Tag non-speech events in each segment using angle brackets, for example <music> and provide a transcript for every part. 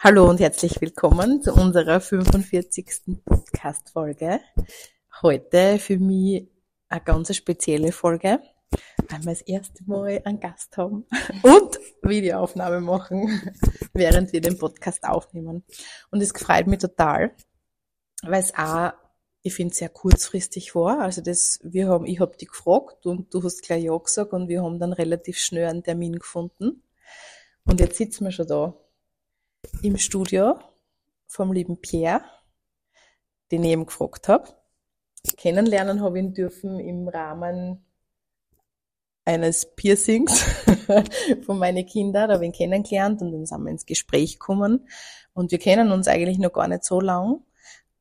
Hallo und herzlich willkommen zu unserer 45. Podcast-Folge. Heute für mich eine ganz spezielle Folge, weil wir das erste Mal einen Gast haben und Videoaufnahme machen, <laughs> während wir den Podcast aufnehmen. Und es freut mich total, weil es auch, ich finde, sehr kurzfristig war. Also das, wir haben, ich habe dich gefragt und du hast gleich ja gesagt und wir haben dann relativ schnell einen Termin gefunden. Und jetzt sitzen wir schon da im Studio vom lieben Pierre, den ich eben gefragt habe. Kennenlernen habe ich ihn dürfen im Rahmen eines Piercings <laughs> von meinen Kindern. Da habe ich ihn kennengelernt und dann sind wir ins Gespräch gekommen. Und wir kennen uns eigentlich noch gar nicht so lang.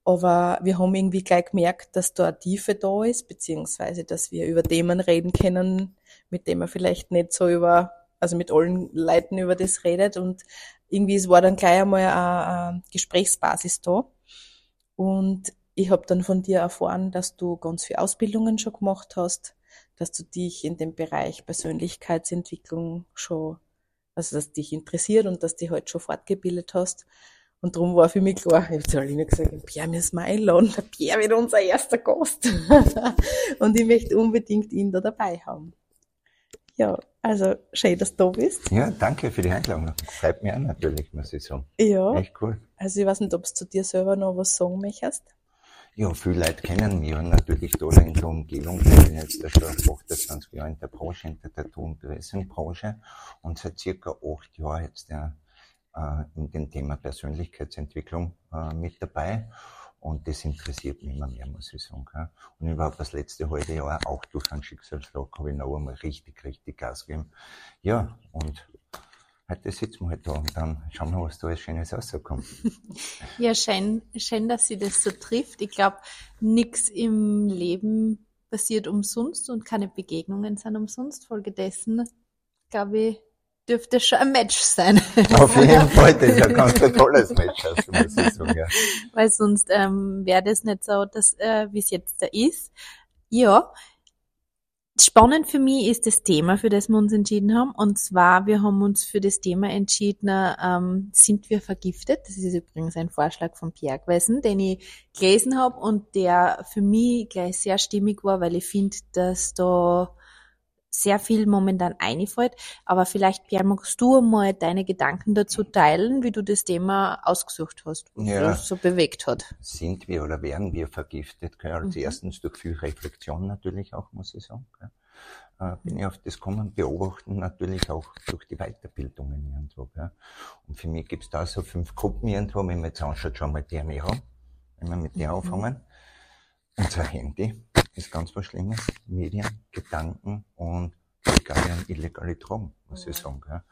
Aber wir haben irgendwie gleich gemerkt, dass da eine Tiefe da ist, beziehungsweise, dass wir über Themen reden können, mit denen man vielleicht nicht so über, also mit allen Leuten über das redet und irgendwie, es war dann gleich einmal eine, Gesprächsbasis da. Und ich habe dann von dir erfahren, dass du ganz viele Ausbildungen schon gemacht hast, dass du dich in dem Bereich Persönlichkeitsentwicklung schon, also dass dich interessiert und dass du dich halt schon fortgebildet hast. Und darum war für mich klar, ich habe Aline gesagt, Pierre müssen wir einladen, der Pierre wird unser erster Gast. <laughs> und ich möchte unbedingt ihn da dabei haben. Ja, also schön, dass du da bist. Ja, danke für die Einladung. Freut mich auch natürlich, muss ich sagen. Ja. Echt cool. Also ich weiß nicht, ob du zu dir selber noch was sagen möchtest. Ja, viele Leute kennen mich und natürlich da in der Umgebung. Ich bin jetzt schon 28 Jahre in der Branche, in der Tattoo- und Piercing-Branche und seit circa acht Jahren jetzt ja, äh, in dem Thema Persönlichkeitsentwicklung äh, mit dabei. Und das interessiert mich immer mehr, muss ich sagen. Und überhaupt das letzte halbe Jahr, auch durch einen Schicksalsschlag, habe ich noch einmal richtig, richtig Gas gegeben. Ja, und heute sitzen wir halt da und dann schauen wir, was da alles Schönes rauskommt. <laughs> ja, schön, schön, dass sie das so trifft. Ich glaube, nichts im Leben passiert umsonst und keine Begegnungen sind umsonst. Folgedessen, glaube ich, dürfte schon ein Match sein. <laughs> Auf jeden Fall, das ist ein ganz tolles Match, also muss ich sagen, ja. <laughs> Weil sonst ähm, wäre das nicht so, dass, äh, wie es jetzt da ist. Ja, spannend für mich ist das Thema, für das wir uns entschieden haben. Und zwar, wir haben uns für das Thema entschieden, ähm, sind wir vergiftet? Das ist übrigens ein Vorschlag von Pierre gewesen, den ich gelesen habe und der für mich gleich sehr stimmig war, weil ich finde, dass da sehr viel momentan einfällt. Aber vielleicht, Pierre, magst du mal deine Gedanken dazu teilen, wie du das Thema ausgesucht hast, was ja. das so bewegt hat? Sind wir oder werden wir vergiftet? Also mhm. erstens durch viel Reflexion natürlich auch, muss ich sagen. Äh, bin ich auf das kommen, beobachten natürlich auch durch die Weiterbildungen irgendwo. Gell? Und für mich gibt es da so fünf Gruppen irgendwo, wenn man jetzt anschaut, schon mal die Ernährung, wenn wir mit der mhm. anfangen. Unser Handy, ist ganz was Schlimmes. Medien, Gedanken und legale und illegale Drogen, muss ich sagen. Ja.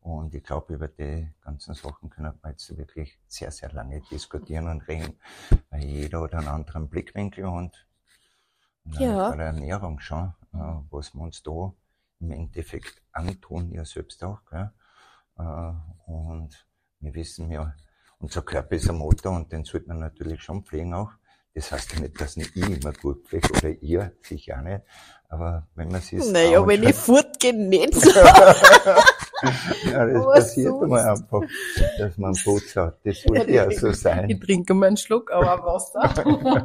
Und ich glaube, über die ganzen Sachen können wir jetzt wirklich sehr, sehr lange diskutieren und reden, weil jeder hat einen anderen Blickwinkel und ja. bei der Ernährung schon, äh, was wir uns da im Endeffekt antun, ja selbst auch. Gell? Äh, und wir wissen ja, unser Körper ist ein Motor und den sollte man natürlich schon pflegen auch. Das heißt ja nicht, dass nicht ich immer gut pflege oder ihr, sicher auch nicht. Aber wenn man sich Naja, wenn ich fortgehe, nicht so. <laughs> ja, das oh, passiert so mal einfach, dass man Putz hat. Das sollte ja so sein. Ich trinke mal einen Schluck, aber Wasser. <laughs>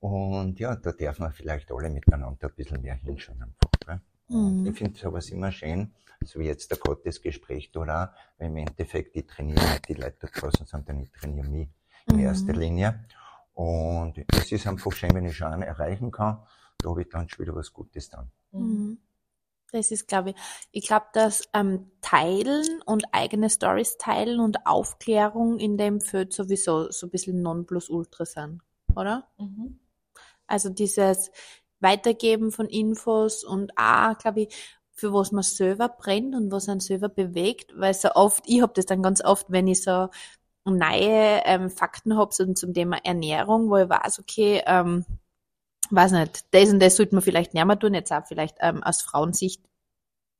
Und ja, da darf man vielleicht alle miteinander ein bisschen mehr hinschauen einfach. Mhm. Ich finde sowas immer schön, so wie jetzt der Gottes Gespräch da, auch, weil im Endeffekt, ich trainiere nicht die Leute da draußen, sondern ich trainiere mich in mhm. erster Linie. Und es ist einfach schön, wenn ich schon einen erreichen kann, da habe ich dann schon wieder was Gutes dann. Mhm. Das ist, glaube ich, ich glaube, dass ähm, Teilen und eigene Stories teilen und Aufklärung in dem Feld sowieso so ein bisschen Nonplusultra sind, oder? Mhm. Also dieses Weitergeben von Infos und auch, glaube ich, für was man selber brennt und was einen selber bewegt, weil so oft, ich habe das dann ganz oft, wenn ich so neue ähm, Fakten habe so zum Thema Ernährung, wo ich weiß, okay, ähm, weiß nicht, das und das sollte man vielleicht nicht mehr tun, jetzt auch vielleicht ähm, aus Frauensicht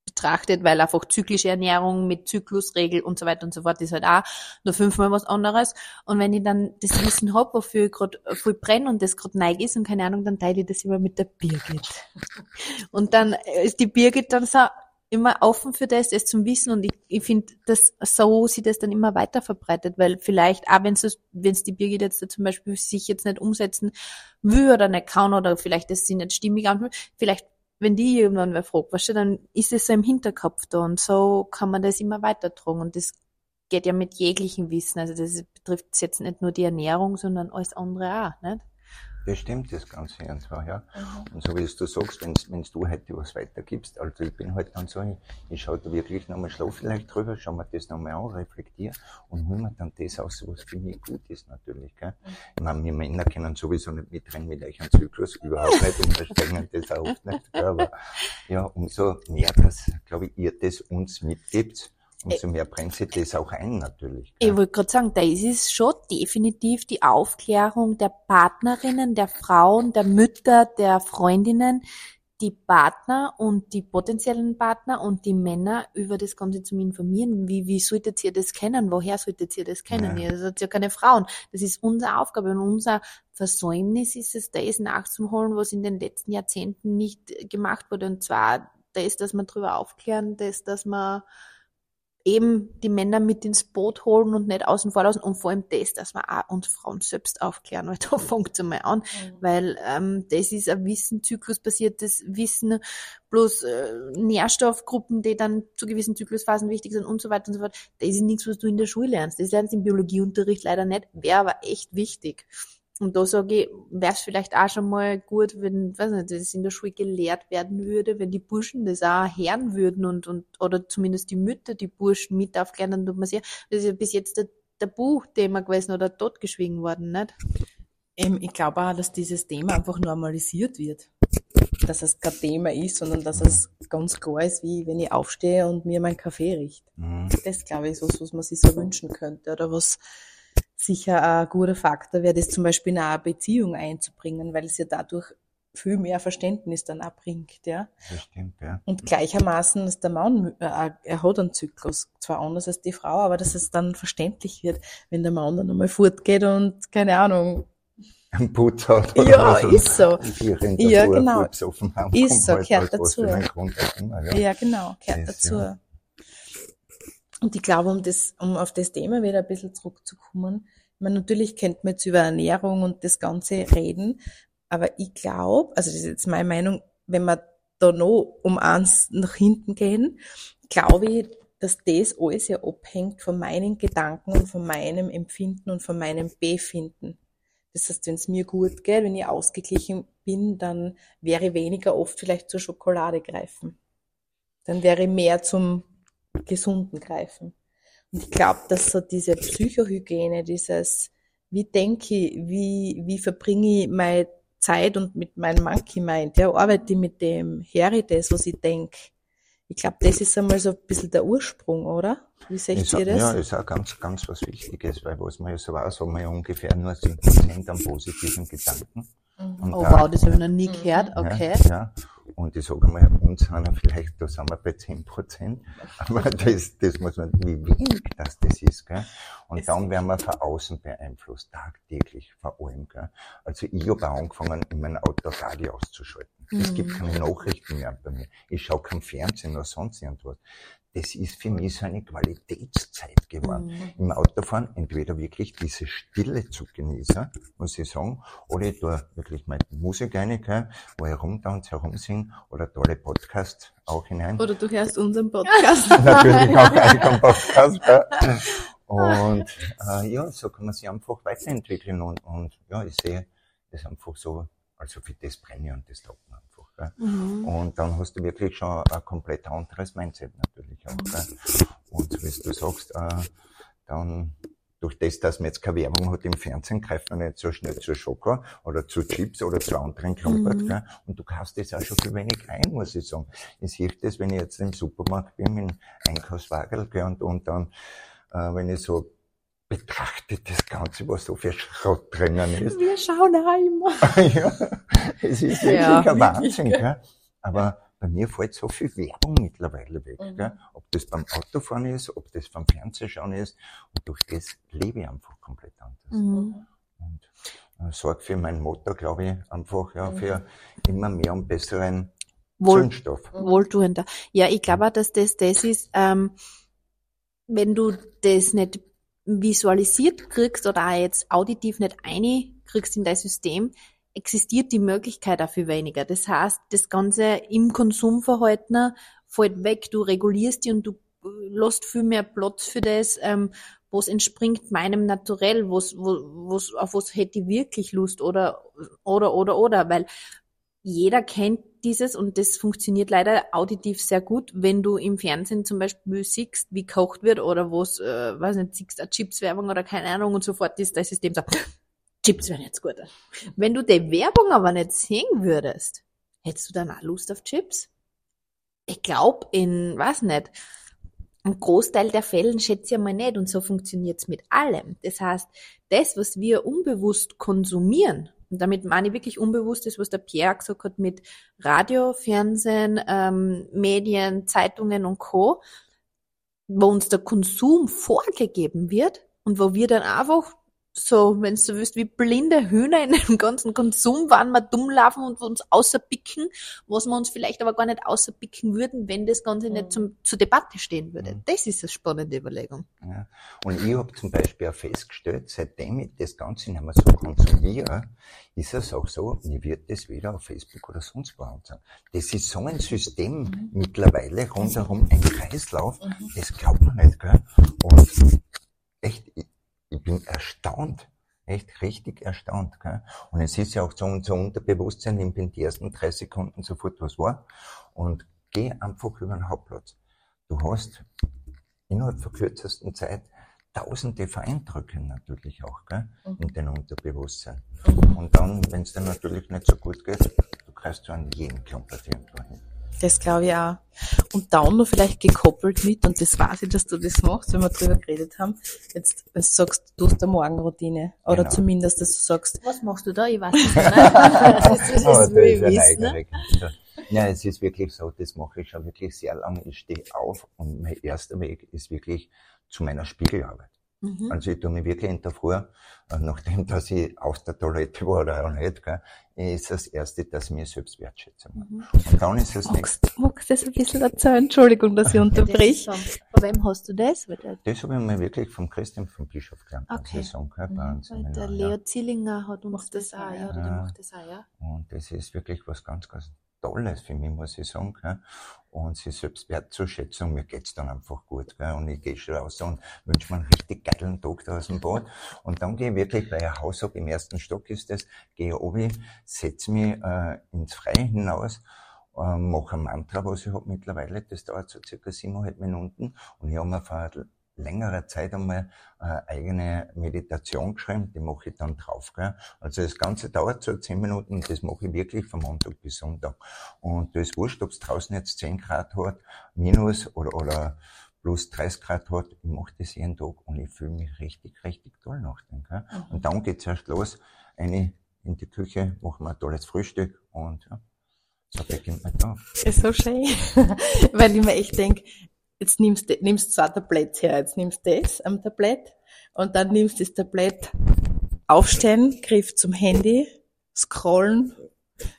betrachtet, weil einfach zyklische Ernährung mit Zyklusregel und so weiter und so fort ist halt auch nur fünfmal was anderes. Und wenn ich dann das Wissen hab, wofür ich gerade voll brenne und das gerade neig ist und keine Ahnung, dann teile ich das immer mit der Birgit. Und dann ist die Birgit dann so, immer offen für das, es zum Wissen und ich, ich finde, dass so sie das dann immer weiter verbreitet, weil vielleicht auch wenn es wenn es die Birgit jetzt da zum Beispiel sich jetzt nicht umsetzen will oder nicht kann oder vielleicht das sie nicht stimmig anfühlt, vielleicht wenn die irgendwann wer fragt, weißt du, dann ist es so im Hinterkopf da und so kann man das immer weitertragen und das geht ja mit jeglichem Wissen, also das betrifft jetzt nicht nur die Ernährung, sondern alles andere auch, nicht? Das stimmt, das Ganze einfach, ja. Mhm. Und so wie es du sagst, wenn du heute was weitergibst, also ich bin halt dann so, ich, ich schaue da wirklich nochmal, schlaf vielleicht drüber, schau mir das nochmal an, reflektiere und hol mir dann das aus, was für mich gut ist natürlich, gell. Mhm. Ich meine, wir Männer können sowieso nicht mitrennen mit euch einen Zyklus, überhaupt nicht, und verstehen das auch oft nicht, aber ja, umso mehr, dass, glaube ich, ihr das uns mitgibt, Umso mehr brennt sich das auch ein natürlich. Ich wollte gerade sagen, da ist es schon definitiv die Aufklärung der Partnerinnen, der Frauen, der Mütter, der Freundinnen, die Partner und die potenziellen Partner und die Männer über das Ganze zu informieren. Wie, wie solltet ihr das kennen? Woher solltet ihr das kennen? Ja. Ihr seid ja keine Frauen. Das ist unsere Aufgabe und unser Versäumnis ist es, das nachzuholen, was in den letzten Jahrzehnten nicht gemacht wurde. Und zwar das, dass wir darüber aufklären, das, dass man eben die Männer mit ins Boot holen und nicht außen vor lassen und vor allem das, dass wir auch uns Frauen selbst aufklären, weil <laughs> da fängt es einmal an, mhm. weil ähm, das ist ein Wissen, zyklusbasiertes Wissen, bloß äh, Nährstoffgruppen, die dann zu gewissen Zyklusphasen wichtig sind und so weiter und so fort. Das ist nichts, was du in der Schule lernst. Das lernst du im Biologieunterricht leider nicht, wäre aber echt wichtig. Und da sage ich, wäre es vielleicht auch schon mal gut, wenn, weiß nicht, das in der Schule gelehrt werden würde, wenn die Burschen das auch hören würden und, und, oder zumindest die Mütter die Burschen mit aufklären, dann tut man sich, das ist ja bis jetzt der Tabuthema gewesen oder totgeschwiegen worden, nicht? Ähm, ich glaube auch, dass dieses Thema einfach normalisiert wird. Dass es kein Thema ist, sondern dass es ganz klar ist, wie wenn ich aufstehe und mir meinen Kaffee riecht. Mhm. Das glaube ich ist was, was man sich so wünschen könnte oder was, sicher ein guter Faktor wäre, das zum Beispiel in eine Beziehung einzubringen, weil es ja dadurch viel mehr Verständnis dann auch bringt, ja. Das stimmt, ja. Und gleichermaßen, dass der Mann, äh, er hat einen Zyklus, zwar anders als die Frau, aber dass es dann verständlich wird, wenn der Mann dann einmal fortgeht und, keine Ahnung, ein Putz hat oder Ja, was ist so. Ja, genau. Ist so, halt, gehört dazu. Immer, ja. ja. genau, gehört das, dazu. Ja. Und ich glaube, um das, um auf das Thema wieder ein bisschen zurückzukommen, man natürlich kennt man jetzt über Ernährung und das Ganze reden, aber ich glaube, also das ist jetzt meine Meinung, wenn wir da noch um eins nach hinten gehen, glaube ich, dass das alles ja abhängt von meinen Gedanken und von meinem Empfinden und von meinem Befinden. Das heißt, wenn es mir gut geht, wenn ich ausgeglichen bin, dann wäre ich weniger oft vielleicht zur Schokolade greifen. Dann wäre ich mehr zum Gesunden greifen. Und ich glaube, dass so diese Psychohygiene, dieses, wie denke ich, wie, wie verbringe ich meine Zeit und mit meinem Monkey Mind, ja, arbeite ich mit dem, höre ich das, was ich denke. Ich glaube, das ist einmal so ein bisschen der Ursprung, oder? Wie seht ist ihr das? Ja, ist auch ganz, ganz was Wichtiges, weil was man ja so weiß, haben wir ja ungefähr nur 10% an positiven Gedanken. Mhm. oh wow, das habe ich noch nie gehört, okay. Ja, ja. Und ich sage mal, uns sind vielleicht, da sind wir bei 10 Prozent. Aber das, das muss man, wie wenig das das ist, gell? Und es dann werden wir von außen beeinflusst, tagtäglich, vor allem, gell? Also ich habe auch angefangen, in meinem Auto Radio auszuschalten. Mhm. Es gibt keine Nachrichten mehr bei mir. Ich schaue kein Fernsehen oder sonst irgendwas das ist für mich so eine Qualitätszeit geworden. Mhm. Im Autofahren entweder wirklich diese Stille zu genießen, muss ich sagen, oder ich tue wirklich meine Musik rein, wo ich rumtanze, herumsinge, oder tolle Podcasts auch hinein. Oder du hörst unseren Podcast. <laughs> Natürlich auch <laughs> einen Podcast. Und äh, ja, so kann man sich einfach weiterentwickeln und, und ja, ich sehe das einfach so, also für das brenne ich und das taugt mir. Mhm. Und dann hast du wirklich schon ein komplett anderes Mindset natürlich auch. Gell? Und wie du sagst, äh, dann durch das, dass man jetzt keine Werbung hat im Fernsehen, greift man nicht so schnell zu Schoko oder zu Chips oder zu anderen Klumpert. Mhm. Und du kaufst das auch schon für wenig ein, muss ich sagen. Ich sehe das, wenn ich jetzt im Supermarkt bin, mit dem Einkaufswagen und, und dann, äh, wenn ich so betrachtet das Ganze, was so viel Schrott drinnen ist. Wir schauen heim. <laughs> ja, es ist wirklich ja, ein Wahnsinn. Gell? Aber bei mir fällt so viel Werbung mittlerweile weg. Mhm. Gell? Ob das beim Autofahren ist, ob das beim Fernsehschauen ist. Und durch das lebe ich einfach komplett anders. Mhm. Und äh, sorge für mein Motor, glaube ich, einfach ja, für immer mehr und besseren Wohl, Zündstoff. wohltuender. Ja, ich glaube auch, dass das das ist, ähm, wenn du das nicht visualisiert kriegst oder auch jetzt auditiv nicht kriegst in dein System, existiert die Möglichkeit viel weniger. Das heißt, das Ganze im Konsumverhalten fällt weg, du regulierst die und du lässt viel mehr Platz für das, ähm, was entspringt meinem Naturell, was, wo, was, auf was hätte ich wirklich Lust oder, oder, oder, oder, weil jeder kennt dieses und das funktioniert leider auditiv sehr gut, wenn du im Fernsehen zum Beispiel siehst, wie kocht wird oder was, äh, weiß nicht, siehst eine Chipswerbung oder keine Ahnung und sofort ist das System so, Chips wären jetzt gut. Wenn du die Werbung aber nicht sehen würdest, hättest du dann auch Lust auf Chips? Ich glaube, in, weiß nicht, ein Großteil der Fällen schätze ich einmal nicht und so funktioniert's mit allem. Das heißt, das, was wir unbewusst konsumieren, und damit meine ich wirklich unbewusst das, was der Pierre gesagt hat mit Radio, Fernsehen, ähm, Medien, Zeitungen und Co., wo uns der Konsum vorgegeben wird und wo wir dann einfach so, wenn du willst, wie blinde Hühner in dem ganzen Konsum waren, wir dumm laufen und uns außerpicken, was wir uns vielleicht aber gar nicht außerpicken würden, wenn das Ganze nicht mhm. zum, zur Debatte stehen würde. Mhm. Das ist eine spannende Überlegung. Ja. Und ich habe zum Beispiel auch festgestellt, seitdem ich das Ganze nicht mehr so konsumiere, ist es auch so, mir wird das weder auf Facebook oder sonst wo anzeigen. Das ist so ein System mhm. mittlerweile rundherum, ein Kreislauf, mhm. das glaubt man nicht, gell? Und echt, ich bin erstaunt, echt richtig erstaunt. Gell? Und es ist ja auch so unser Unterbewusstsein, nimmt in die ersten drei Sekunden sofort was wahr und geh einfach über den Hauptplatz. Du hast innerhalb der kürzesten Zeit tausende Vereindrücke natürlich auch gell? Mhm. in dein Unterbewusstsein. Und dann, wenn es dir natürlich nicht so gut geht, du kriegst du an jeden Klumper irgendwo hin. Das glaube ich auch. Und dann noch vielleicht gekoppelt mit, und das weiß ich, dass du das machst, wenn wir drüber geredet haben, jetzt, wenn du sagst, du hast eine Morgenroutine. Oder genau. zumindest, dass du sagst. Was machst du da? Ich weiß es nicht. <laughs> das ist, das ist, das wissen, ne? Ja, es ist wirklich so, das mache ich schon wirklich sehr lange. Ich stehe auf und mein erster Weg ist wirklich zu meiner Spiegelarbeit. Mhm. Also ich tue mich wirklich in der Früh, äh, nachdem <laughs> dass ich aus der Toilette war oder auch nicht, gell, ist das Erste, dass mir Selbstwertschätzung mhm. Und dann ist es magst, nicht. Magst du das ein bisschen erzählen? Entschuldigung, dass ich <laughs> unterbrich. Von wem hast du das? Das habe ich mir wirklich vom Christian, vom Bischof gelernt. Okay. Saison, gell, mhm. Der Leo Zillinger hat uns das auch, ja, oder der macht das auch, ja. Und das ist wirklich was ganz, ganz Tolles für mich, muss ich sagen. Gell? Und sie selbst wertzuschätzen, mir geht's dann einfach gut. Gell? Und ich gehe schon raus und wünsche mir einen richtig geilen Tag da aus dem Bad. Und dann gehe ich wirklich, weil ein Haus habe, im ersten Stock ist das, gehe oben, setze mich äh, ins Freie hinaus, äh, mache ein Mantra, was ich habe mittlerweile, das dauert so circa siebeneinhalb Minuten. Und ich habe mir vor längerer Zeit einmal äh, eigene Meditation geschrieben, die mache ich dann drauf. Gell? Also das Ganze dauert so zehn Minuten und das mache ich wirklich von Montag bis Sonntag. Und da ist wurscht, ob es draußen jetzt zehn Grad hat, minus oder, oder plus 30 Grad hat, ich mache das jeden Tag und ich fühle mich richtig, richtig toll nach dem. Gell? Mhm. Und dann geht's erst los, eine in die Küche, machen wir ein tolles Frühstück und ja, so beginnt mein Tag. Ist so schön, <laughs> weil ich mir echt denke, jetzt nimmst du nimmst zwei Tabletts her, jetzt nimmst du das am Tablett und dann nimmst du das Tablett aufstehen, Griff zum Handy, scrollen,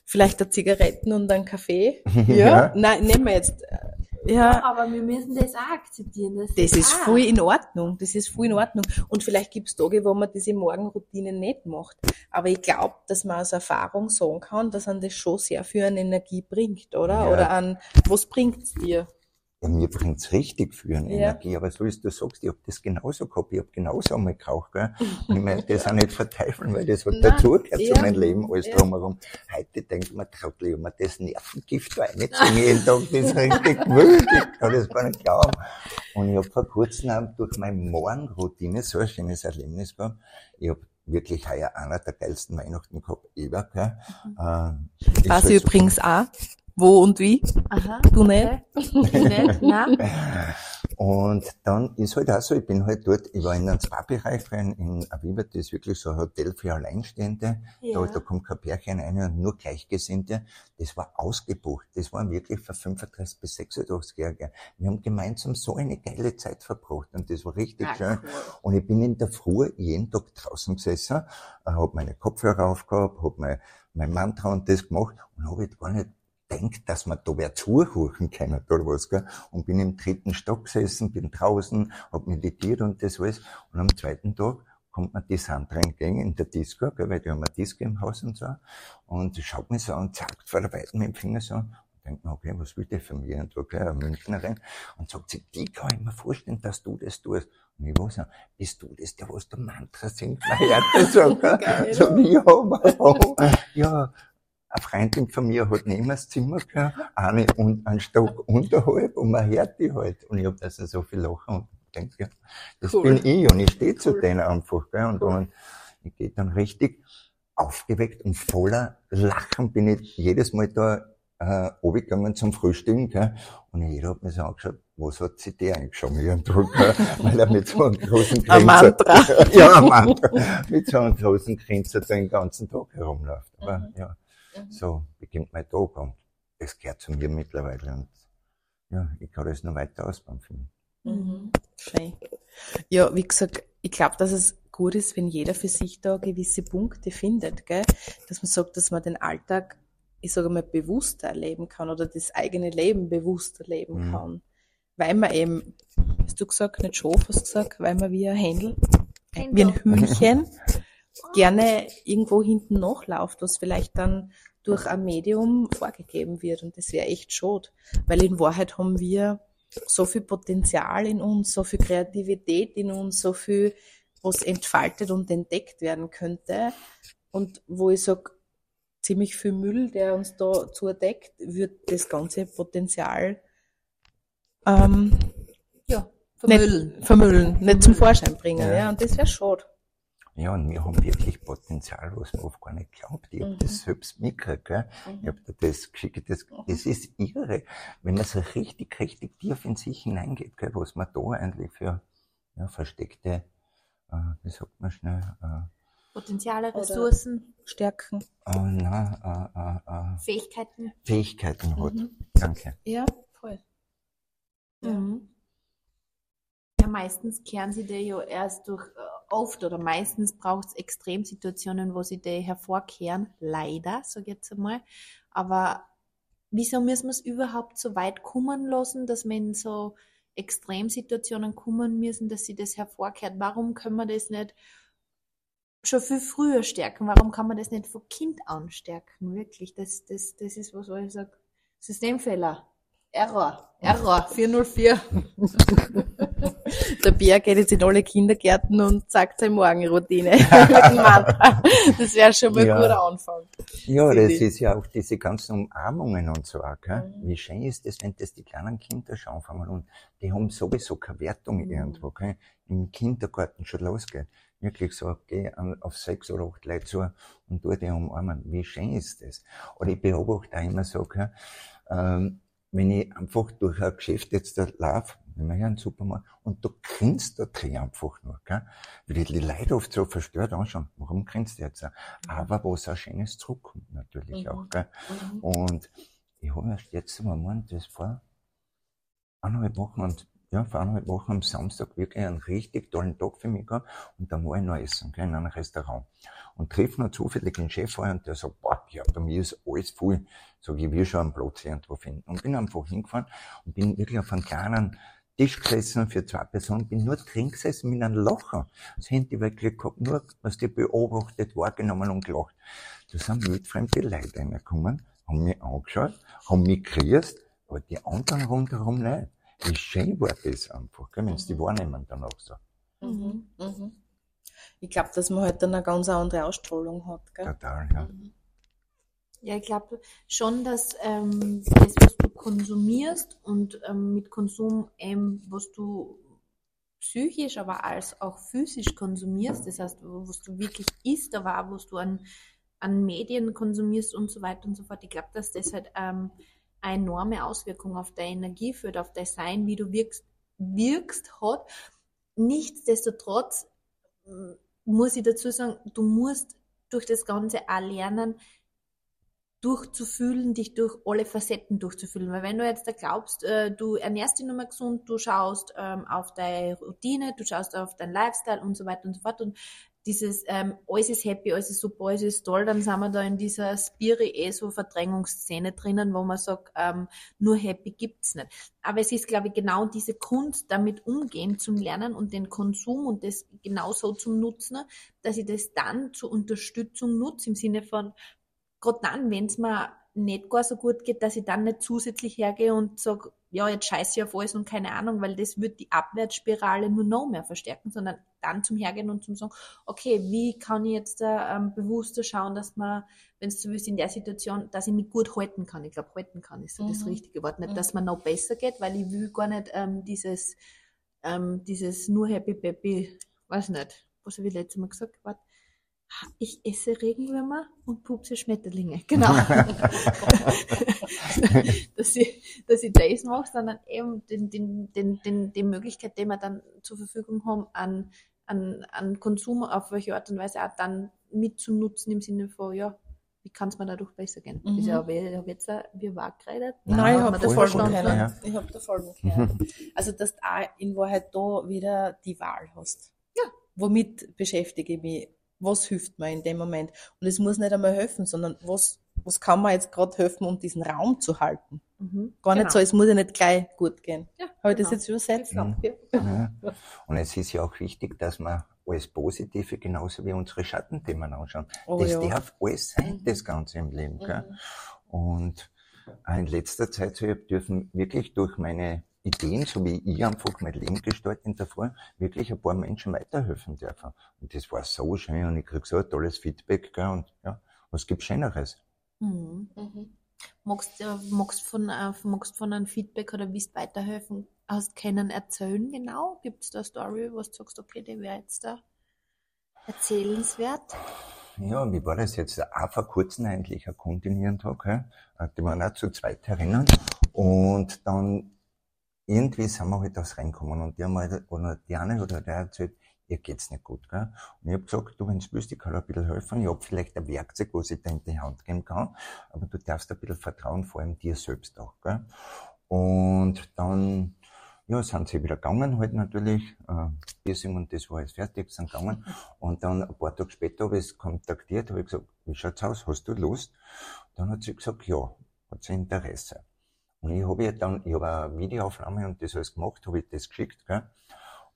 vielleicht eine Zigaretten und einen Kaffee. <laughs> Ja. ja. Nein, nehmen wir jetzt. Äh, ja. Aber wir müssen das auch akzeptieren. Das, das ist auch. voll in Ordnung. Das ist voll in Ordnung. Und vielleicht gibt es Tage, wo man diese Morgenroutine nicht macht. Aber ich glaube, dass man aus Erfahrung sagen kann, dass an das schon sehr viel an Energie bringt, oder? Ja. Oder an, was bringt's dir? Ja, mir bringt's richtig für eine ja. Energie, aber so wie du sagst, ich hab das genauso gehabt, ich hab genauso einmal geraucht, gell? Und ich meine, das auch nicht verteifeln, weil das hat <laughs> dazugehört ja. zu meinem Leben, alles ja. drumherum. Heute denkt man, Trottel, ich man das Nervengift da reinziehen jeden Tag, das ist richtig wild, ich kann das gar nicht glauben. Und ich hab vor kurzem durch meine Morgenroutine so ein schönes Erlebnis gehabt. Ich hab wirklich heuer einer der geilsten Weihnachten gehabt, ever, gell? Mhm. Äh, Was übrigens so, auch wo und wie. Aha, du nicht? Okay. nicht, nein. <laughs> Und dann ist halt auch so, ich bin halt dort, ich war in einem Spa-Bereich rein, in Aviva, das ist wirklich so ein Hotel für Alleinstehende. Ja. Da, da kommt kein Pärchen rein und nur Gleichgesinnte. Das war ausgebucht. Das waren wirklich für 35 bis 86-Jährige. Wir haben gemeinsam so eine geile Zeit verbracht und das war richtig ah, schön. Cool. Und ich bin in der Früh jeden Tag draußen gesessen, äh, habe meine Kopfhörer aufgehabt, habe mein, mein Mantra und das gemacht und habe halt gar nicht denkt, dass man da wer zuhören kann oder was, gell? Und bin im dritten Stock gesessen, bin draußen, hab meditiert und das alles. Und am zweiten Tag kommt mir die Sandra entgegen in der Disco, gell, weil die haben eine Disco im Haus und so. Und sie schaut mich so an, zeigt vor der Weiten mit dem Finger so. Und denkt mir, okay, was will die von mir? Und gell, eine Münchnerin. Und sagt sie, die kann ich mir vorstellen, dass du das tust. Und ich war so, bist du das, der was der Mantra singt? <laughs> Das so, gell? <laughs> so, ja? <laughs> Ja, eine Freundin von mir hat neben das Zimmer gehabt, eine und einen Stock unterhalb und man hört die halt. Und ich hab da so viel lachen und denke, ja, das Cool. bin ich und ich stehe zu Cool. denen einfach. Gell? Und dann, ich gehe dann richtig aufgeweckt und voller Lachen bin ich jedes Mal da äh, runtergegangen zum Frühstücken. Gell? Und jeder hat mir so angeschaut, was hat sich der eingeschoben irgendwo, gell? <laughs> weil er mit so einem großen Ein Mantra. <laughs> ja, ein Mantra. mit so einem großen Grinser den ganzen Tag herumläuft. Aber Mhm. so beginnt mein Tag und das gehört zu mir mittlerweile. Und ja, ich kann das noch weiter ausbauen für mich. Mhm. Schön. Ja, wie gesagt, ich glaube, dass es gut ist, wenn jeder für sich da gewisse Punkte findet, gell? dass man sagt, dass man den Alltag, ich sage mal, bewusster erleben kann oder das eigene Leben bewusster leben Mhm. kann. Weil man eben, hast du gesagt, nicht Schof, hast du gesagt, weil man wie ein Händel, Händel. wie ein Hühnchen gerne irgendwo hinten nachläuft, was vielleicht dann durch ein Medium vorgegeben wird. Und das wäre echt schade. Weil in Wahrheit haben wir so viel Potenzial in uns, so viel Kreativität in uns, so viel, was entfaltet und entdeckt werden könnte. Und wo ich sag, ziemlich viel Müll, der uns da zudeckt, wird das ganze Potenzial ähm, Ja, nicht vermüllen. vermüllen, nicht zum Vorschein bringen. Ja. Ja. Und das wäre schade. Ja, und wir haben wirklich Potenzial, was man oft gar nicht glaubt. Ich hab Mhm. das selbst mitgekriegt, gell? Ich hab dir das geschickt, das, das ist irre. Wenn man so richtig, richtig tief in sich hineingeht, gell, was man da eigentlich für, ja, versteckte, äh, wie sagt man schnell, äh, Potenziale, Oder- Ressourcen, Stärken. äh, na, äh, äh, äh, Fähigkeiten. Fähigkeiten hat. Mhm. Danke. Ja, voll. Ja. Mhm. Ja, meistens kehren sie die ja erst durch, äh, oft oder meistens braucht es Extremsituationen, wo sie die hervorkehren. Leider, ich jetzt einmal. Aber wieso müssen wir es überhaupt so weit kommen lassen, dass wir in so Extremsituationen kommen müssen, dass sie das hervorkehrt? Warum können wir das nicht schon viel früher stärken? Warum kann man das nicht von Kind an stärken? Wirklich, das, das, das ist was, wo ich sage, Systemfehler. Error. Error. <laughs> 404. Der Bär geht jetzt in alle Kindergärten und sagt seine Morgenroutine <laughs> mit dem <laughs> Mantra. Das wäre schon mal Ja. ein guter Anfang. Ja, das ich. ist ja auch diese ganzen Umarmungen und so, auch, gell? Mhm. Wie schön ist das, wenn das die kleinen Kinder schon anfangen und die haben sowieso keine Wertung Mhm. irgendwo, gell? Im Kindergarten schon losgeht. Wirklich so, geh auf sechs oder acht Leute zu und tu die umarmen. Wie schön ist das? Oder ich beobachte auch immer so, gell? Ähm, wenn ich einfach durch ein Geschäft jetzt da laufe, wenn wir hier einen Supermarkt, und du grinst da drin einfach nur, gell? Weil die Leute oft so verstört anschauen. Warum grinst du jetzt? Aber was auch Schönes zurückkommt natürlich Mhm. auch, gell? Mhm. Und ich habe erst jetzt mal gemeint, das vor eineinhalb Wochen und ja, vor eineinhalb Wochen am Samstag wirklich einen richtig tollen Tag für mich gehabt und da war ich noch essen, gell, in einem Restaurant. Und treffe noch zufällig den Chef an und der sagt, boah, ja, bei mir ist alles voll. Sag ich, will schon einen Platz irgendwo finden. Und bin einfach hingefahren und bin wirklich auf einem kleinen Tisch gesessen für zwei Personen, bin nur drin gesessen mit einem Lachen. Das Handy wirklich gehabt, nur, was die beobachtet, wahrgenommen und gelacht. Da sind wildfremde Leute reingekommen, haben mich angeschaut, haben mich grüßt, aber die anderen rundherum nicht. Wie schön war das einfach, wenn sie die wahrnehmen dann auch so. Mhm. Mhm. Ich glaube, dass man halt dann eine ganz andere Ausstrahlung hat. Gell? Total, ja. Ja, ich glaube schon, dass ähm, das, was du konsumierst und ähm, mit Konsum, ähm, was du psychisch, aber als auch physisch konsumierst, das heißt, was du wirklich isst, aber auch was du an, an Medien konsumierst und so weiter und so fort. Ich glaube, dass das halt ähm, eine enorme Auswirkung auf deine Energie führt, auf dein Sein, wie du wirkst, wirkst hat. Nichtsdestotrotz muss ich dazu sagen, du musst durch das Ganze auch lernen, durchzufühlen, dich durch alle Facetten durchzufühlen. Weil wenn du jetzt da glaubst, äh, du ernährst dich nur mehr gesund, du schaust ähm, auf deine Routine, du schaust auf deinen Lifestyle und so weiter und so fort und dieses ähm, alles ist happy, alles ist super, alles ist toll, dann sind wir da in dieser Spiri eh drinnen, wo man sagt, ähm, nur happy gibt's nicht. Aber es ist, glaube ich, genau diese Kunst, damit umgehen zum Lernen und den Konsum und das genauso zum Nutzen, dass ich das dann zur Unterstützung nutze, im Sinne von, gerade dann, wenn es mir nicht gar so gut geht, dass ich dann nicht zusätzlich hergehe und sage, ja, jetzt scheiße ich auf alles und keine Ahnung, weil das wird die Abwärtsspirale nur noch mehr verstärken, sondern dann zum Hergehen und zum sagen, okay, wie kann ich jetzt da ähm, bewusster schauen, dass man, wenn es so ist, in der Situation, dass ich mich gut halten kann. Ich glaube, halten kann ist so mhm. das richtige Wort. Nicht, dass man noch besser geht, weil ich will gar nicht ähm, dieses, ähm, dieses nur happy peppy, weiß nicht, was habe ich letztes Mal gesagt, warte, ich esse Regenwürmer und pupse Schmetterlinge. Genau. <laughs> dass, ich, dass ich das mache, sondern eben den, den, den, den, die Möglichkeit, die wir dann zur Verfügung haben, an, an, an Konsum auf welche Art und Weise auch dann mitzunutzen im Sinne von, ja, wie kann es mir dadurch besser gehen? Mhm. Ich habe jetzt wie war geredet. Nein, ich habe da voll ja. Ich habe da voll Also, dass du auch in Wahrheit da wieder die Wahl hast. Ja. Womit beschäftige ich mich? Was hilft mir in dem Moment. Und es muss nicht einmal helfen, sondern was, was kann mir jetzt gerade helfen, um diesen Raum zu halten. Mhm, Gar genau. nicht so, es muss ja nicht gleich gut gehen. Ja, Habe ich genau. das jetzt übersetzt? Ja. Ja. Und es ist ja auch wichtig, dass man alles Positive genauso wie unsere Schattenthemen anschauen. Oh, das ja. darf alles sein, mhm. das Ganze im Leben. Gell? Mhm. Und in letzter Zeit so, ich dürfen wirklich durch meine Ideen, so wie ich einfach mein Leben gestalten davor, wirklich ein paar Menschen weiterhelfen dürfen. Und das war so schön und ich krieg so ein tolles Feedback, gell, und ja, was gibt's Schöneres? Mhm. Mhm. Magst, äh, magst von, äh, magst von einem Feedback oder willst weiterhelfen, hast keinen erzählen genau? Gibt's da eine Story, wo du sagst, okay, die wäre jetzt da erzählenswert? Ja, wie war das jetzt? Auch vor kurzem eigentlich ein Kundin-Tag, die waren auch zu zweit herinnen. Und dann irgendwie sind wir halt aufs Reinkommen und die haben halt, oder die eine oder der erzählt, ihr geht's nicht gut, gell? Und ich hab gesagt, du, wenn du willst, ich kann dir ein bisschen helfen, ich hab vielleicht ein Werkzeug, was ich dir in die Hand geben kann, aber du darfst ein bisschen vertrauen, vor allem dir selbst auch, gell? Und dann, ja, sind sie wieder gegangen, halt natürlich, äh, Piercing und das war alles fertig, sind gegangen. Und dann, ein paar Tage später habe ich es kontaktiert, habe ich gesagt, wie schaut's aus, hast du Lust? Dann hat sie gesagt, ja, hat sie Interesse. Und ich habe ja dann, ich habe eine Videoaufnahme und das alles gemacht, habe ich das geschickt, gell?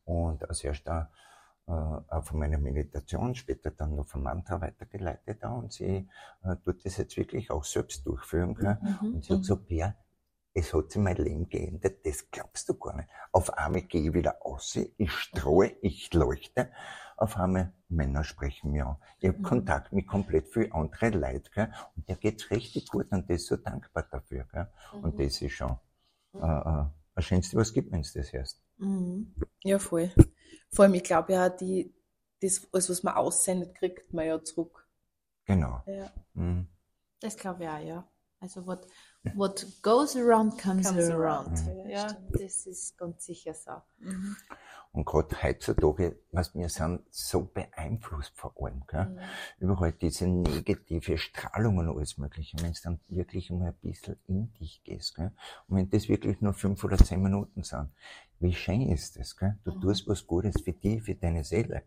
Und als erster äh, auch von meiner Meditation, später dann noch vom Mantra weitergeleitet da und sie äh, tut das jetzt wirklich auch selbst durchführen, gell? Mhm, und sie hat mhm. gesagt, ja, es hat sich mein Leben geändert, das glaubst du gar nicht. Auf einmal gehe ich wieder aus, ich streue, ich leuchte auf einmal Männer sprechen mir an. Ich habe mhm. Kontakt mit komplett viel andere Leute, gell? und der geht's richtig gut und der ist so dankbar dafür. Gell? Mhm. Und das ist schon mhm. äh, äh, das Schönste, was gibt, wenn du das hörst. Mhm. Ja, voll. Vor allem, ich glaube ja, die, das, alles, was man aussendet, kriegt man ja zurück. Genau. Ja. Mhm. Das glaube ich auch, ja. Also, what, what goes around comes, comes around. around. Ja, ja, das ist ganz sicher so. Mhm. Und gerade heutzutage, was wir sind so beeinflusst vor allem, gell? Mhm. Überall diese negative Strahlung und alles Mögliche. Wenn es dann wirklich mal ein bisschen in dich gehst, gell? Und wenn das wirklich nur fünf oder zehn Minuten sind, wie schön ist das, gell? Du mhm. tust was Gutes für dich, für deine Seele.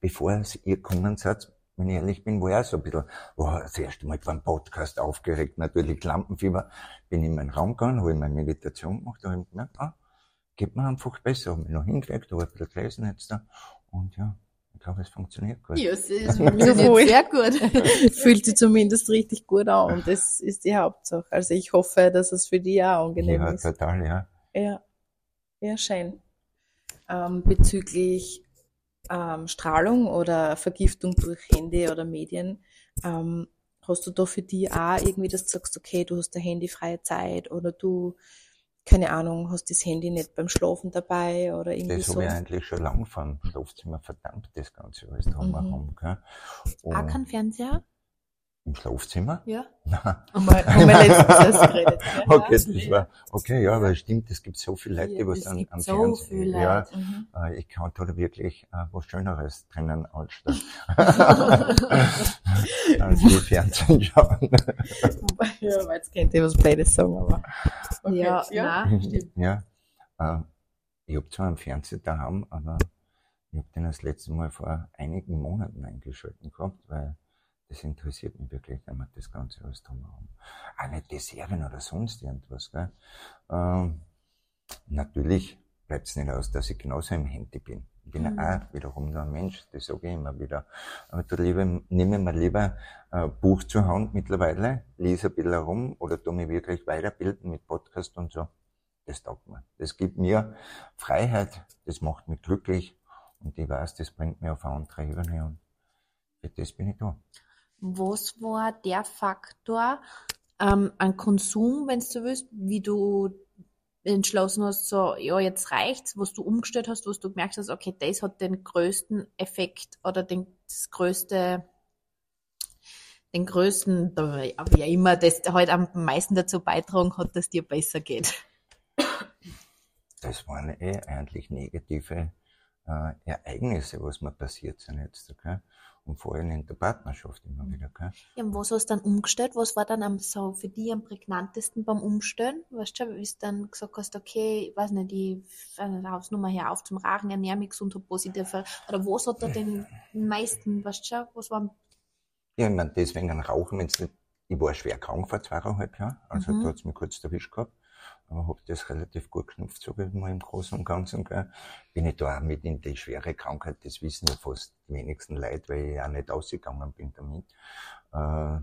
Bevor es ihr kommen seid, wenn ich ehrlich bin, war ich auch so ein bisschen, oh, das erste Mal beim Podcast aufgeregt, natürlich Lampenfieber, bin in meinen Raum gegangen, habe meine Meditation gemacht, habe ich gemerkt, ah, geht mir einfach besser. Habe mich noch hingelegt, habe ein bisschen gelesen jetzt da. Und ja, ich glaube, es funktioniert gut. Ja, es, <laughs> es funktioniert sehr gut. <laughs> Fühlt sich zumindest richtig gut an und das ist die Hauptsache. Also ich hoffe, dass es für dich auch angenehm ja, ist. Ja, total, ja. Ja, ja, schön. Ähm, bezüglich ähm, Strahlung oder Vergiftung durch Handy oder Medien, ähm, hast du da für dich auch irgendwie, dass du sagst, okay, du hast eine handyfreie Zeit oder du keine Ahnung, hast das Handy nicht beim Schlafen dabei oder irgendwie das so. Das habe ich eigentlich schon lange vom Schlafzimmer verdammt, das Ganze alles da mhm. haben. Gell? Auch kein Fernseher? Im Schlafzimmer? Ja. <laughs> Nein. Haben wir letztens <laughs> geredet. Ja, okay, das war, okay, ja, aber stimmt, es gibt so viele Leute, die was an, am so Fernsehen, viele ja, Leute. Mhm. Äh, ich kann da wirklich äh, was Schöneres drinnen anstellen. <laughs> als die Fernsehen schauen. ja, weil jetzt kennt ihr was Blödes sagen, aber. Okay. Ja, ja, nein, stimmt. Ja, äh, ich habe zwar einen Fernseher daheim, aber Ich habe den das letzte Mal vor einigen Monaten eingeschalten gehabt, weil das interessiert mich wirklich, wenn man das Ganze alles drumherum. Auch nicht die Serien oder sonst irgendwas, gell. Ähm, natürlich bleibt es nicht aus, dass ich genauso im Handy bin. Ich bin mhm. auch wiederum nur ein Mensch, das sage ich immer wieder. Aber da lieber, nehme ich mir lieber ein Buch zur Hand mittlerweile, lese ein bisschen herum oder tu mich wirklich weiterbilden mit Podcast und so. Das taugt mir. Das gibt mir Freiheit, das macht mich glücklich und ich weiß, das bringt mich auf eine andere Ebene und für das bin ich da. Was war der Faktor ähm, an Konsum, wenn du willst, wie du entschlossen hast, so, ja, jetzt reicht's, was du umgestellt hast, was du gemerkt hast, okay, das hat den größten Effekt oder den, das größte, den größten, wie auch immer, das halt am meisten dazu beitragen hat, dass dir besser geht? Das waren eh eigentlich negative äh, Ereignisse, was mir passiert sind jetzt. Okay? Und vor allem in der Partnerschaft immer wieder. Gell? Ja, und was hast du dann umgestellt? Was war dann am, so für dich am prägnantesten beim Umstellen? Weißt du, wie du dann gesagt hast, okay, ich weiß nicht, ich aufs Nummer her auf zum Rachen, ernähre mich gesund und positiv. Oder was hat da den meisten, weißt du, was war Ja, ich meine, deswegen ein Rauchen, nicht, ich war schwer krank vor zweieinhalb Jahren, also mhm. da hat's mich kurz erwischt gehabt habe das relativ gut geknüpft, sage ich mal im Großen und Ganzen. Gell. Bin ich da auch mit in die schwere Krankheit, das wissen ja fast die wenigsten Leute, weil ich auch nicht ausgegangen bin damit. Äh,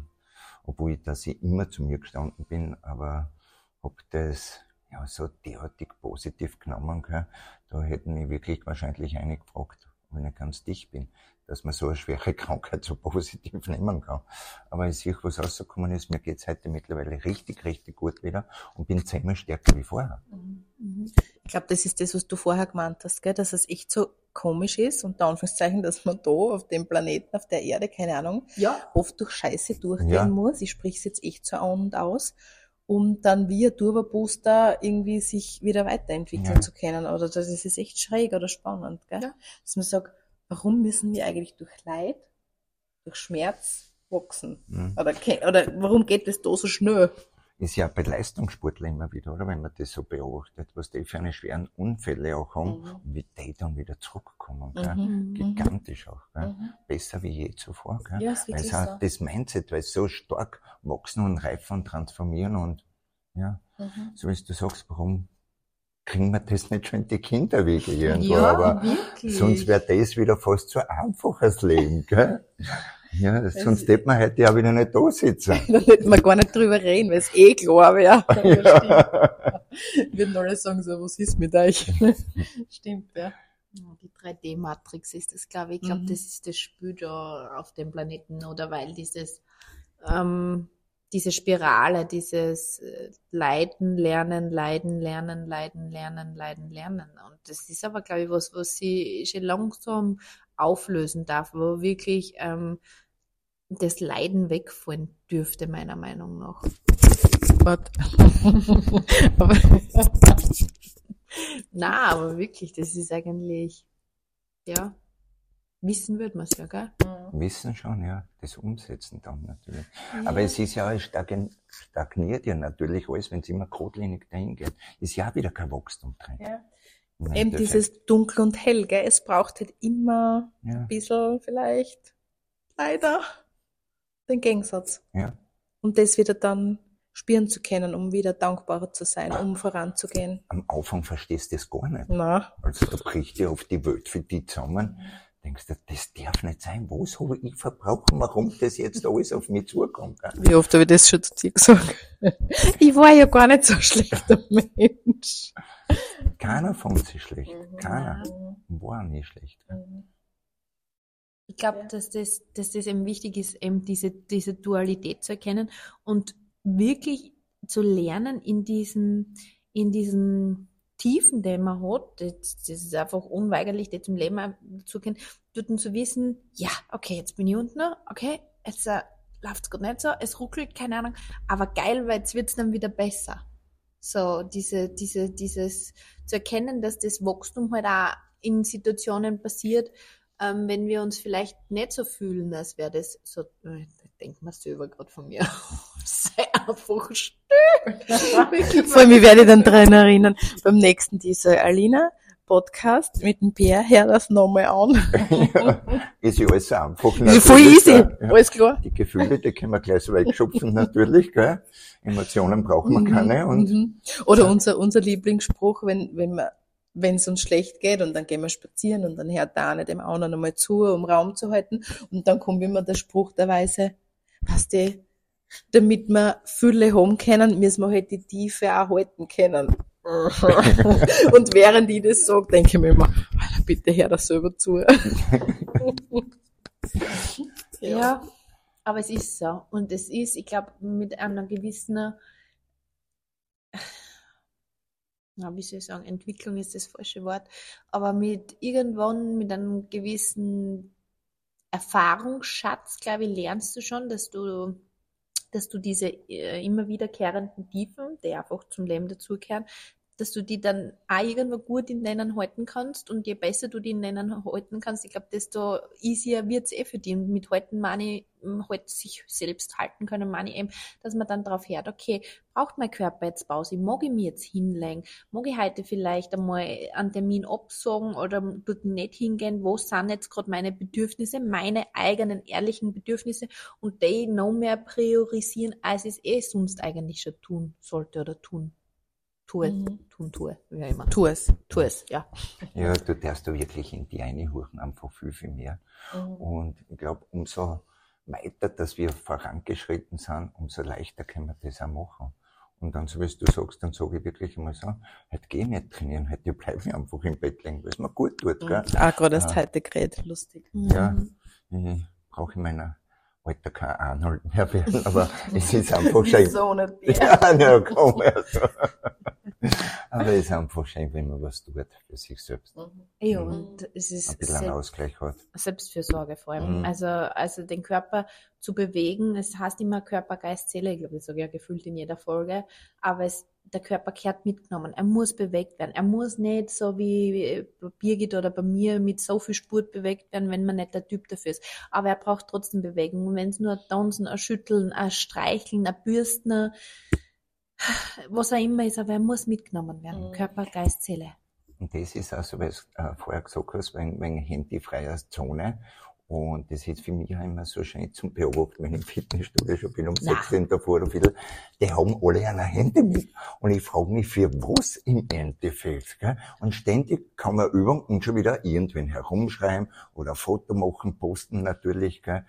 obwohl ich, dass ich immer zu mir gestanden bin, aber habe das ja so derartig positiv genommen. Gell. Da hätten mich wirklich wahrscheinlich einige gefragt, wenn ich ganz dicht bin dass man so eine schwere <laughs> Krankheit so positiv nehmen kann. Aber ich sehe, was rausgekommen ist, mir geht's heute mittlerweile richtig, richtig gut wieder und bin zehnmal stärker wie vorher. Mhm. Ich glaube, das ist das, was du vorher gemeint hast, gell? dass es echt so komisch ist, unter Anführungszeichen, dass man da auf dem Planeten, auf der Erde, keine Ahnung, ja. oft durch Scheiße durchgehen ja. muss. Ich sprich's jetzt echt so an und aus um dann wie ein Turbo-Booster irgendwie sich wieder weiterentwickeln ja. zu können. Oder das ist echt schräg oder spannend, gell? Ja. Dass man sagt, warum müssen wir eigentlich durch Leid, durch Schmerz wachsen? Mhm. Oder, oder warum geht das da so schnell? Ist ja bei Leistungssportlern immer wieder, oder? Wenn man das so beobachtet, was die für eine schweren Unfälle auch haben mhm. und wie die dann wieder zurückkommen. Gell? Mhm. mhm. Gigantisch auch. Gell? Mhm. Besser wie je zuvor. Gell? Ja, weil es so. das Mindset, weil es so stark wachsen und reifen und transformieren und ja, mhm. so wie du sagst, warum kriegen wir das nicht schon in die Kinder wirklich irgendwo. Ja, aber wirklich. sonst wäre das wieder fast so einfaches Leben, gell? Ja, das, sonst hätte man heute ja wieder nicht da sitzen. <laughs> da hätten wir gar nicht drüber reden, weil es eh klar wäre. <laughs> Ja. Würden alle sagen so, was ist mit euch? <laughs> Stimmt, ja. Die 3D-Matrix ist das, glaube ich. Ich glaube, mhm. das ist das Spiel da auf dem Planeten, oder weil dieses, ähm, diese Spirale, dieses äh, Leiden, Lernen, Leiden, Lernen, Leiden, Lernen, Leiden, Lernen. Und das ist aber, glaube ich, was, was sie schon langsam auflösen darf, wo wirklich ähm, das Leiden wegfallen dürfte, meiner Meinung nach. Gott. <laughs> Na, aber wirklich, das ist eigentlich, ja, Wissen wird man es ja, gell? Mhm. Wissen schon, ja. Das Umsetzen dann natürlich. Ja. Aber es ist ja, stagniert ja natürlich alles, wenn es immer geradlinig dahin geht. Ist ja wieder kein Wachstum drin. Ja. Eben dieses Dunkel und Hell, gell? Es braucht halt immer ja. ein bisschen vielleicht, leider, den Gegensatz. Ja. Um das wieder dann spüren zu können, um wieder dankbarer zu sein, um voranzugehen. Am Anfang verstehst du das gar nicht. Na. Also da bricht ja oft die Welt für die zusammen. Mhm denkst du, das darf nicht sein. Was habe ich verbrauchen? Warum das jetzt alles auf mich zukommt? Wie oft habe ich das schon zu dir gesagt? <laughs> ich war ja gar nicht so schlechter <laughs> Mensch. Keiner von ist schlecht. Mhm. Keiner. War nicht schlecht. Mhm. Ich glaube, dass das, dass das eben wichtig ist, eben diese, diese Dualität zu erkennen und wirklich zu lernen in diesen, in diesen Tiefen, die man hat, das, das ist einfach unweigerlich, die zum Leben zu gehen, dort zu wissen, ja, okay, jetzt bin ich unten, okay, jetzt äh, läuft's gerade nicht so, es ruckelt, keine Ahnung, aber geil, weil jetzt wird's dann wieder besser. So, diese, diese, dieses, zu erkennen, dass das Wachstum halt auch in Situationen passiert, ähm, wenn wir uns vielleicht nicht so fühlen, als wäre das so, äh, denkt man selber gerade von mir. <laughs> Sei einfach still. <laughs> Vor allem, ich werde dann dran erinnern, beim nächsten, die so, Alina, Podcast mit dem Bär, hör das nochmal an. <laughs> ja, ist ja alles einfach. Voll easy, Ja. alles klar. Die Gefühle, die können wir gleich so wegschupfen, natürlich, gell? Emotionen brauchen wir keine und, Mhm. Oder unser, unser Lieblingsspruch, wenn, wenn wir, wenn es uns schlecht geht und dann gehen wir spazieren und dann hört der eine dem anderen einmal zu, um Raum zu halten und dann kommt immer der Spruch der Weise, was die, damit wir Fülle haben können, müssen wir halt die Tiefe auch halten können. <laughs> und während ich das sage, denke ich mir immer, bitte hör das selber zu. <laughs> Ja. aber es ist so. Und es ist, ich glaube, mit einer gewissen, na, wie soll ich sagen, Entwicklung ist das falsche Wort, aber mit irgendwann, mit einem gewissen Erfahrungsschatz, glaube ich, lernst du schon, dass du, dass du diese äh, immer wiederkehrenden Tiefen, die einfach zum Leben dazugehören, dass du die dann auch irgendwo gut in denen halten kannst und je besser du die in denen halten kannst, ich glaube, desto easier wird's eh für die. Und mit halten meine ich, ähm, halt sich selbst halten können, meine ich eben, dass man dann darauf hört, okay, braucht mein Körper jetzt Pause? Mag ich mich jetzt hinlegen? Mag ich heute vielleicht einmal einen Termin absagen oder dort nicht hingehen? Wo sind jetzt gerade meine Bedürfnisse, meine eigenen ehrlichen Bedürfnisse und die noch mehr priorisieren, als ich es eh sonst eigentlich schon tun sollte oder tun. Tue, Mhm. tun, tue, wie auch immer. Tu es. Tu es, ja. ja, du darfst da wirklich in die eine Huchen einfach viel, viel mehr. Und ich glaube, umso weiter, dass wir vorangeschritten sind, umso leichter können wir das auch machen. Und dann, so wie du sagst, dann sage ich wirklich einmal so, heute geh ich nicht trainieren, heute bleibe ich einfach im Bett liegen, weil es mir gut tut, gell? Auch gerade erst Ja. heute geredet, lustig. Ja, ich brauche in meiner Alter kein Arnold mehr werden, <laughs> aber es ist einfach schön. So nicht Ja, ja, komm, also. Aber es ist einfach schön, wenn man was tut für sich selbst. Ja, Mhm. und es ist Ein bisschen selbst- Ausgleich hat. Selbstfürsorge vor allem. Mhm. Also, also den Körper zu bewegen, es heißt immer Körper, Geist, Seele, ich glaube, das sage ich ja gefühlt in jeder Folge, aber es, der Körper kehrt mitgenommen. Er muss bewegt werden. Er muss nicht so wie bei Birgit oder bei mir mit so viel Spurt bewegt werden, wenn man nicht der Typ dafür ist. Aber er braucht trotzdem Bewegung. Und wenn es nur ein Tanzen, ein Schütteln, ein Streicheln, ein Bürsten, was auch immer ist, aber er muss mitgenommen werden. Mhm. Körper, Geist, Seele. Und das ist auch so, weil du äh, vorher gesagt hast, wegen, wegen handyfreier Zone. Und das ist für mich auch immer so schön zum Beobachten, wenn ich im Fitnessstudio schon bin, um sechs Uhr davor oder viel. Die haben alle ein Handy mit. Und ich frage mich, für was im Endeffekt. Gell? Und ständig kann man üben und schon wieder irgendwen herumschreiben oder Foto machen, posten natürlich. Gell?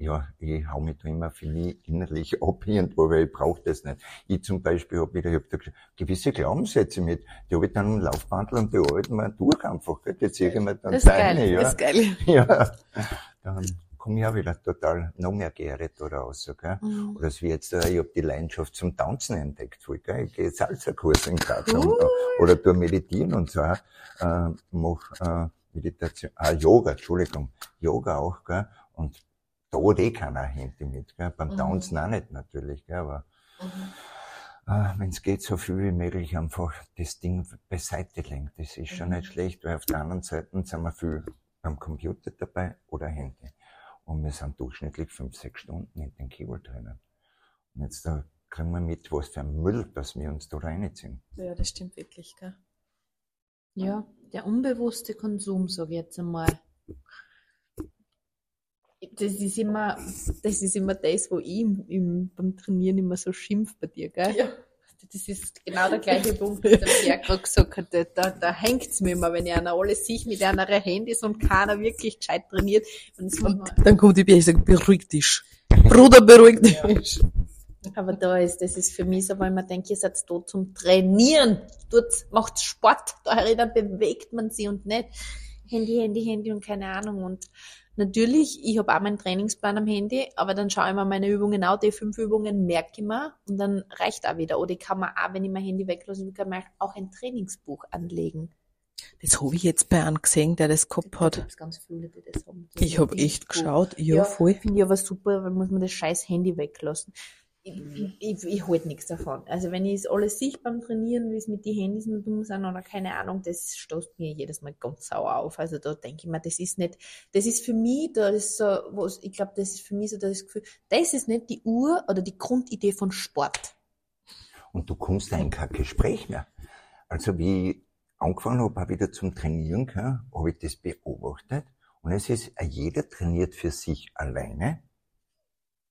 Ja, ich hau mich da immer für mich innerlich <laughs> ab irgendwo, weil ich brauche das nicht. Ich zum Beispiel habe wieder, ich hab da gewisse Glaubenssätze mit, die habe ich dann im Laufbandel und die arbeiten wir durch einfach, gell? die ziehe ich mir dann geil, ja. Das ist geil. <laughs> ja. Dann komme ich auch wieder total noch mehr geerdet oder raus, gell? Mhm. Oder so wie jetzt, äh, ich habe die Leidenschaft zum Tanzen entdeckt, voll, gell? Ich gehe Salsa-Kurs in Graz und, Cool. oder tu meditieren und so, äh, mach äh, Meditation, ah, Yoga, Entschuldigung, Yoga auch, gell? Und da hat eh keiner ein Handy mit, gell? Beim Mhm. Tanzen auch nicht natürlich, gell? Aber äh, wenn es geht, so viel wie möglich einfach das Ding beiseite legen. Das ist schon Mhm. nicht schlecht, weil auf der anderen Seite sind wir viel am Computer dabei oder Handy. Und wir sind durchschnittlich fünf, sechs Stunden in den Kegel drinnen. Und jetzt da kriegen wir mit, was für ein Müll, dass wir uns da reinziehen. Ja, das stimmt wirklich, gell? Ja, der unbewusste Konsum, sage ich jetzt einmal. Das ist immer, das ist immer das, wo ich im, im, beim Trainieren immer so schimpf bei dir, gell? Ja. Das ist genau der gleiche <laughs> Punkt, den der Pierre gerade gesagt hat. Da, da, da hängt's mir immer, wenn einer alles sich mit einer Handys und keiner wirklich gescheit trainiert. Und Und dann kommt die Bär, ich sage, beruhig dich. Bruder, beruhig dich. aber da ist, das ist für mich so, weil man denkt, ihr seid da zum Trainieren. Dort macht Sport, da dann bewegt man sie und nicht Handy, Handy, Handy und keine Ahnung. Und natürlich, ich habe auch meinen Trainingsplan am Handy, aber dann schaue ich mir meine Übungen an, die fünf Übungen merke ich mir und dann reicht auch wieder. Oder ich kann mir auch, wenn ich mein Handy weglasse, kann mir auch ein Trainingsbuch anlegen. Das habe ich jetzt bei einem gesehen, der das gehabt Da hat. gibt's ganz viele, die das haben. Ich habe echt geschaut. Ja, Ja, voll. Finde ich aber super, weil muss man das scheiß Handy weglassen. Ich, ich, ich, ich halte nichts davon. Also wenn ich es alles sehe beim Trainieren, wie es mit den Handys nur dumm sind oder keine Ahnung, das stoßt mir jedes Mal ganz sauer auf. Also da denke ich mir, das ist nicht, das ist für mich, da ist so, was, ich glaube, das ist für mich so das Gefühl, das ist nicht die Ur- oder die Grundidee von Sport. Und du kommst in kein Gespräch mehr. Also wie angefangen habe, auch wieder zum Trainieren, habe ich das beobachtet. Und es ist, jeder trainiert für sich alleine,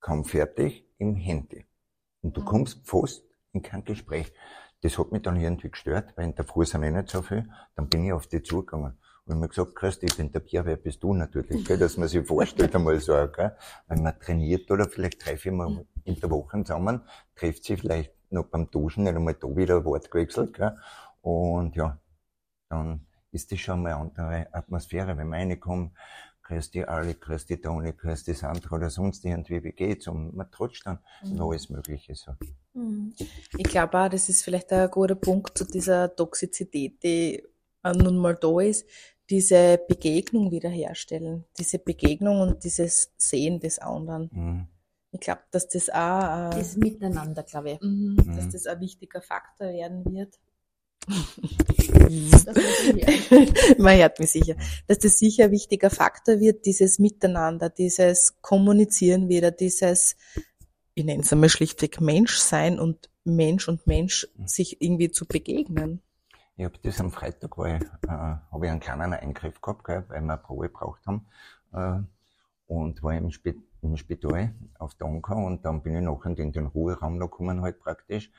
kaum fertig im Handy. Und du mhm. kommst fast in kein Gespräch. Das hat mich dann irgendwie gestört, weil in der Früh sind wir nicht so viel. Dann bin ich auf die zugegangen. Und mir gesagt, Christi, ich bin der Pierre, wer bist du natürlich, gell, dass man sich <laughs> vorstellt einmal so, gell, weil man trainiert oder vielleicht drei, vier Mal in der Woche zusammen, trifft sich vielleicht noch beim Duschen, nicht einmal da wieder ein Wort gewechselt, gell, und ja, dann ist das schon mal eine andere Atmosphäre, wenn man reinkommt, die Ali, die Toni, die Sandra oder sonst irgendwie, wie geht's? Und man trutscht dann mhm. alles Mögliche so. Mhm. Ich glaube auch, das ist vielleicht ein guter Punkt zu dieser Toxizität, die nun mal da ist, diese Begegnung wiederherstellen, diese Begegnung und dieses Sehen des anderen. Mhm. Ich glaube, dass das auch... Äh, das Miteinander, glaube ich. Mhm, dass mhm. das ein wichtiger Faktor werden wird. <laughs> Man hört mich sicher. Dass das sicher ein wichtiger Faktor wird, dieses Miteinander, dieses Kommunizieren wieder, dieses, ich nenne es einmal schlichtweg Menschsein und Mensch und Mensch sich irgendwie zu begegnen. Ich habe das am Freitag, war ich, äh, habe ich einen kleinen Eingriff gehabt, gell, weil wir eine Probe gebraucht haben. Äh, und war im, Spit im Spital auf der Anker und dann bin ich nachher in den Ruheraum noch gekommen halt praktisch.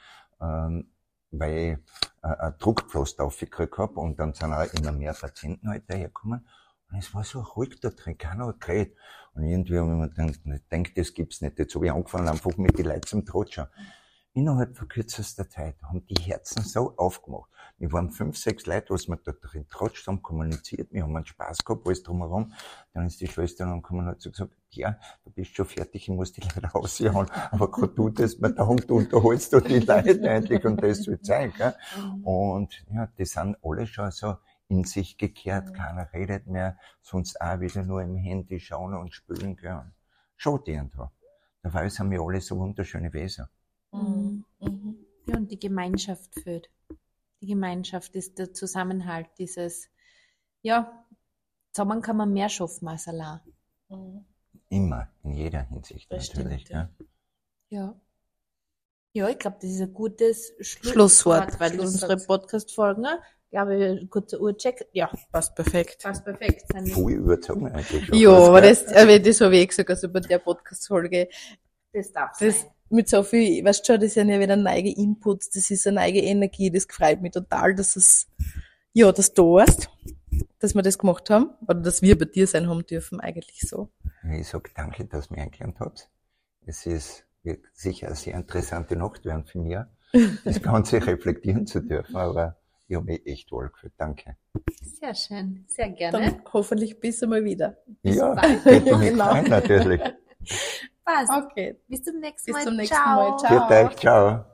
Ähm, weil ich ein Druckpflaster aufgekriegt habe und dann sind auch immer mehr Patienten halt dahergekommen. Und es war so ruhig da drin, keiner hat geredet. Und irgendwie habe ich mir gedacht, ich denke, das gibt's nicht. Jetzt habe ich angefangen, einfach mit den Leuten zum Tratschen. Innerhalb von kürzester Zeit haben die Herzen so aufgemacht. Wir waren fünf, sechs Leute, was wir da drin tratscht haben, kommuniziert, wir haben einen Spaß gehabt, alles drumherum. Dann ist die Schwester angekommen und hat so gesagt, ja, du bist schon fertig, ich muss dich <laughs> leider raushauen. Aber gerade du das mir da und du unterholst du die <laughs> Leute eigentlich und das soll sein, gell? Mhm. Und ja, die sind alle schon so in sich gekehrt, mhm. keiner redet mehr, sonst auch wieder nur im Handy schauen und spülen, gell? Schaut irgendwo. Dabei sind wir alle so wunderschöne Wesen. Mhm. Mhm. Ja, und die Gemeinschaft führt. Die Gemeinschaft ist der Zusammenhalt, dieses, ja, zusammen kann man mehr schaffen als allein. Mhm. Immer, in jeder Hinsicht das natürlich. Stimmt, ja. ja. Ja, ich glaube, das ist ein gutes Schlu Schlusswort, weil Schlusswort. unsere Podcast-Folgen, glaube ich, kurzer Uhrcheck, ja, passt perfekt. Passt perfekt. Voll überzogen eigentlich. Ja, aber das, das habe ich gesagt, also bei der Podcast-Folge. Das darf das, sein mit so viel, weißt du schon, das sind ja wieder neue Inputs, das ist eine neue Energie, das freut mich total, dass es, ja, dass du hast, dass wir das gemacht haben, oder dass wir bei dir sein haben dürfen, eigentlich so. Ich sag danke, dass ihr mich eingeladen habt. Es ist wird sicher eine sehr interessante Nacht werden für mich, das <laughs> Ganze reflektieren zu dürfen, aber ich habe mich echt wohl gefühlt. Danke. Sehr schön, sehr gerne. Dann hoffentlich bis einmal wieder. Bis ja, bald. <laughs> genau. natürlich. <laughs> Passt. Okay. Bis zum nächsten Mal. Bis zum nächsten Ciao. Mal. Ciao. Ciao.